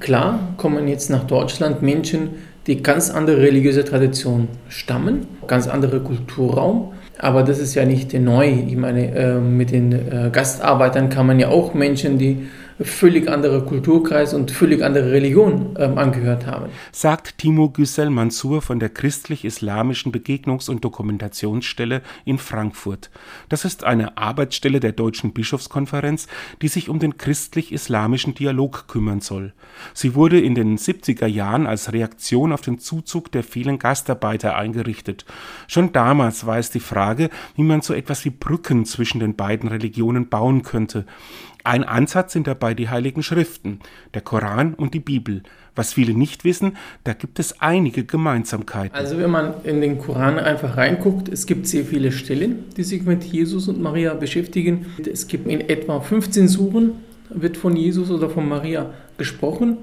Klar kommen jetzt nach Deutschland Menschen, die ganz andere religiöse Tradition stammen, ganz andere Kulturraum. Aber das ist ja nicht neu. Ich meine, äh, mit den äh, Gastarbeitern kann man ja auch Menschen, die völlig andere Kulturkreis und völlig andere Religion ähm, angehört haben. Sagt Timo Güssel Mansur von der christlich-islamischen Begegnungs- und Dokumentationsstelle in Frankfurt. Das ist eine Arbeitsstelle der Deutschen Bischofskonferenz, die sich um den christlich-islamischen Dialog kümmern soll. Sie wurde in den 70er Jahren als Reaktion auf den Zuzug der vielen Gastarbeiter eingerichtet. Schon damals war es die Frage, wie man so etwas wie Brücken zwischen den beiden Religionen bauen könnte. Ein Ansatz sind dabei die Heiligen Schriften, der Koran und die Bibel. Was viele nicht wissen, da gibt es einige Gemeinsamkeiten. Also wenn man in den Koran einfach reinguckt, es gibt sehr viele Stellen, die sich mit Jesus und Maria beschäftigen. Es gibt in etwa 15 Suren, wird von Jesus oder von Maria gesprochen.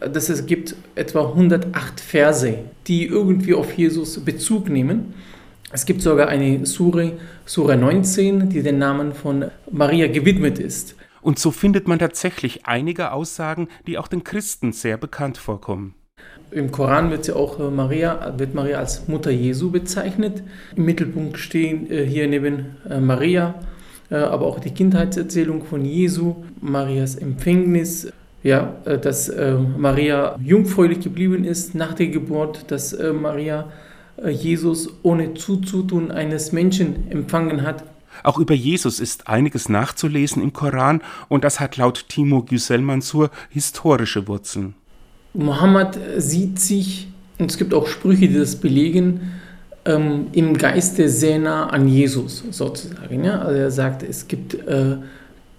Das es gibt etwa 108 Verse, die irgendwie auf Jesus Bezug nehmen. Es gibt sogar eine Sure, Sure 19, die den Namen von Maria gewidmet ist. Und so findet man tatsächlich einige Aussagen, die auch den Christen sehr bekannt vorkommen. Im Koran wird ja auch äh, Maria, wird Maria als Mutter Jesu bezeichnet. Im Mittelpunkt stehen äh, hier neben äh, Maria, aber auch die Kindheitserzählung von Jesu, Marias Empfängnis, ja, dass Maria jungfräulich geblieben ist nach der Geburt, dass Maria Jesus ohne Zuzutun eines Menschen empfangen hat auch über Jesus ist einiges nachzulesen im Koran und das hat laut Timo Güsel Mansur historische Wurzeln. Mohammed sieht sich, und es gibt auch Sprüche, die das belegen, ähm, im Geiste sehr nah an Jesus sozusagen. Ja? Also er sagt, es gibt äh,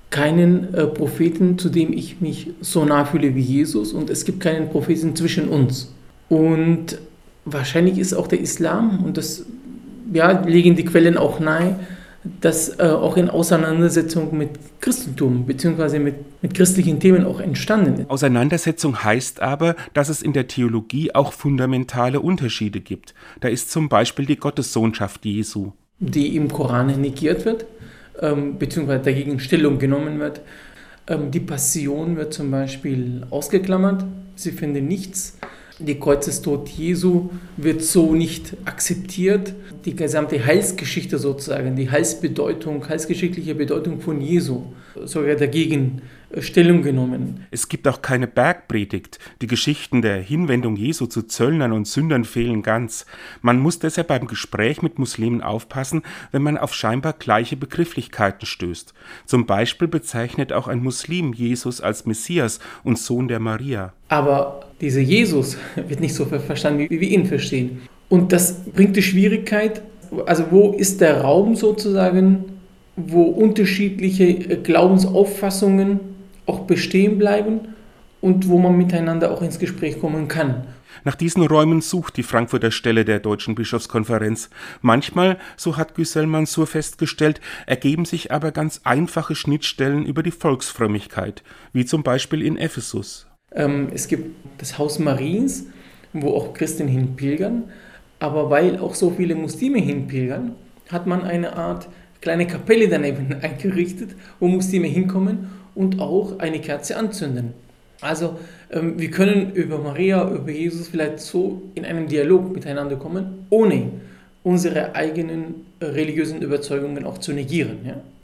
keinen äh, Propheten, zu dem ich mich so nah fühle wie Jesus und es gibt keinen Propheten zwischen uns. Und wahrscheinlich ist auch der Islam, und das ja, legen die Quellen auch nahe, das äh, auch in Auseinandersetzung mit Christentum bzw. Mit, mit christlichen Themen auch entstanden ist. Auseinandersetzung heißt aber, dass es in der Theologie auch fundamentale Unterschiede gibt. Da ist zum Beispiel die Gottessohnschaft Jesu. Die im Koran negiert wird, ähm, bzw. dagegen Stellung genommen wird. Ähm, die Passion wird zum Beispiel ausgeklammert. Sie finden nichts die Kreuzestod Jesu wird so nicht akzeptiert. Die gesamte Heilsgeschichte sozusagen, die Heilsbedeutung, heilsgeschichtliche Bedeutung von Jesu, sogar dagegen Stellung genommen. Es gibt auch keine Bergpredigt. Die Geschichten der Hinwendung Jesu zu Zöllnern und Sündern fehlen ganz. Man muss deshalb beim Gespräch mit Muslimen aufpassen, wenn man auf scheinbar gleiche Begrifflichkeiten stößt. Zum Beispiel bezeichnet auch ein Muslim Jesus als Messias und Sohn der Maria. Aber dieser Jesus wird nicht so verstanden, wie wir ihn verstehen. Und das bringt die Schwierigkeit, also wo ist der Raum sozusagen, wo unterschiedliche Glaubensauffassungen auch bestehen bleiben und wo man miteinander auch ins Gespräch kommen kann. Nach diesen Räumen sucht die Frankfurter Stelle der Deutschen Bischofskonferenz. Manchmal, so hat Güssel Mansur festgestellt, ergeben sich aber ganz einfache Schnittstellen über die Volksfrömmigkeit, wie zum Beispiel in Ephesus. Ähm, es gibt das Haus Mariens, wo auch Christen hinpilgern, aber weil auch so viele Muslime hinpilgern, hat man eine Art kleine Kapelle daneben eingerichtet, wo Muslime hinkommen und auch eine Kerze anzünden. Also ähm, wir können über Maria, über Jesus vielleicht so in einen Dialog miteinander kommen, ohne unsere eigenen religiösen Überzeugungen auch zu negieren. Ja?